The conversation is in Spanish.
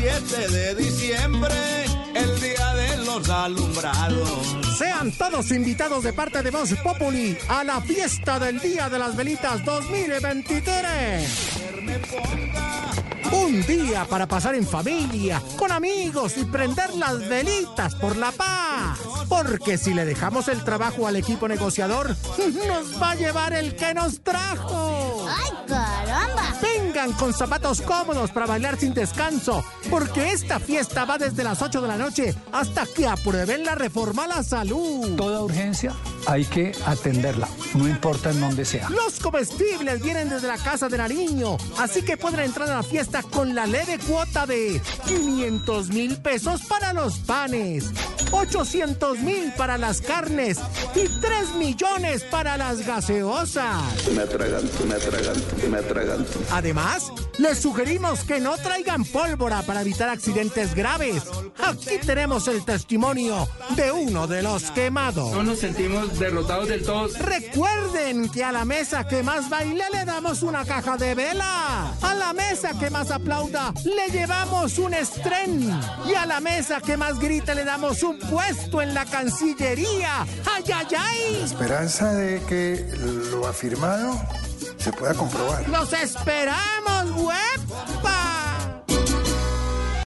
7 de diciembre, el día de los alumbrados. Sean todos invitados de parte de Voz Populi a la fiesta del Día de las Velitas 2023. Un día para pasar en familia, con amigos y prender las velitas por la paz. Porque si le dejamos el trabajo al equipo negociador, nos va a llevar el que nos trajo. Con zapatos cómodos para bailar sin descanso, porque esta fiesta va desde las 8 de la noche hasta que aprueben la reforma a la salud. Toda urgencia hay que atenderla, no importa en dónde sea. Los comestibles vienen desde la casa de Nariño, así que pueden entrar a la fiesta con la leve cuota de 500 mil pesos para los panes, 800 mil para las carnes y 3 millones para las gaseosas. Me atraganto, me atraganto, me atraganto. Además, les sugerimos que no traigan pólvora para evitar accidentes graves. Aquí tenemos el testimonio de uno de los quemados. No nos sentimos derrotados del todo. Recuerden que a la mesa que más baile le damos una caja de vela. A la mesa que más aplauda le llevamos un estren. Y a la mesa que más grite le damos un puesto en la Cancillería. ¡Ay, ay, ay! Esperanza de que lo afirmado se pueda comprobar. ¡Los esperamos, web!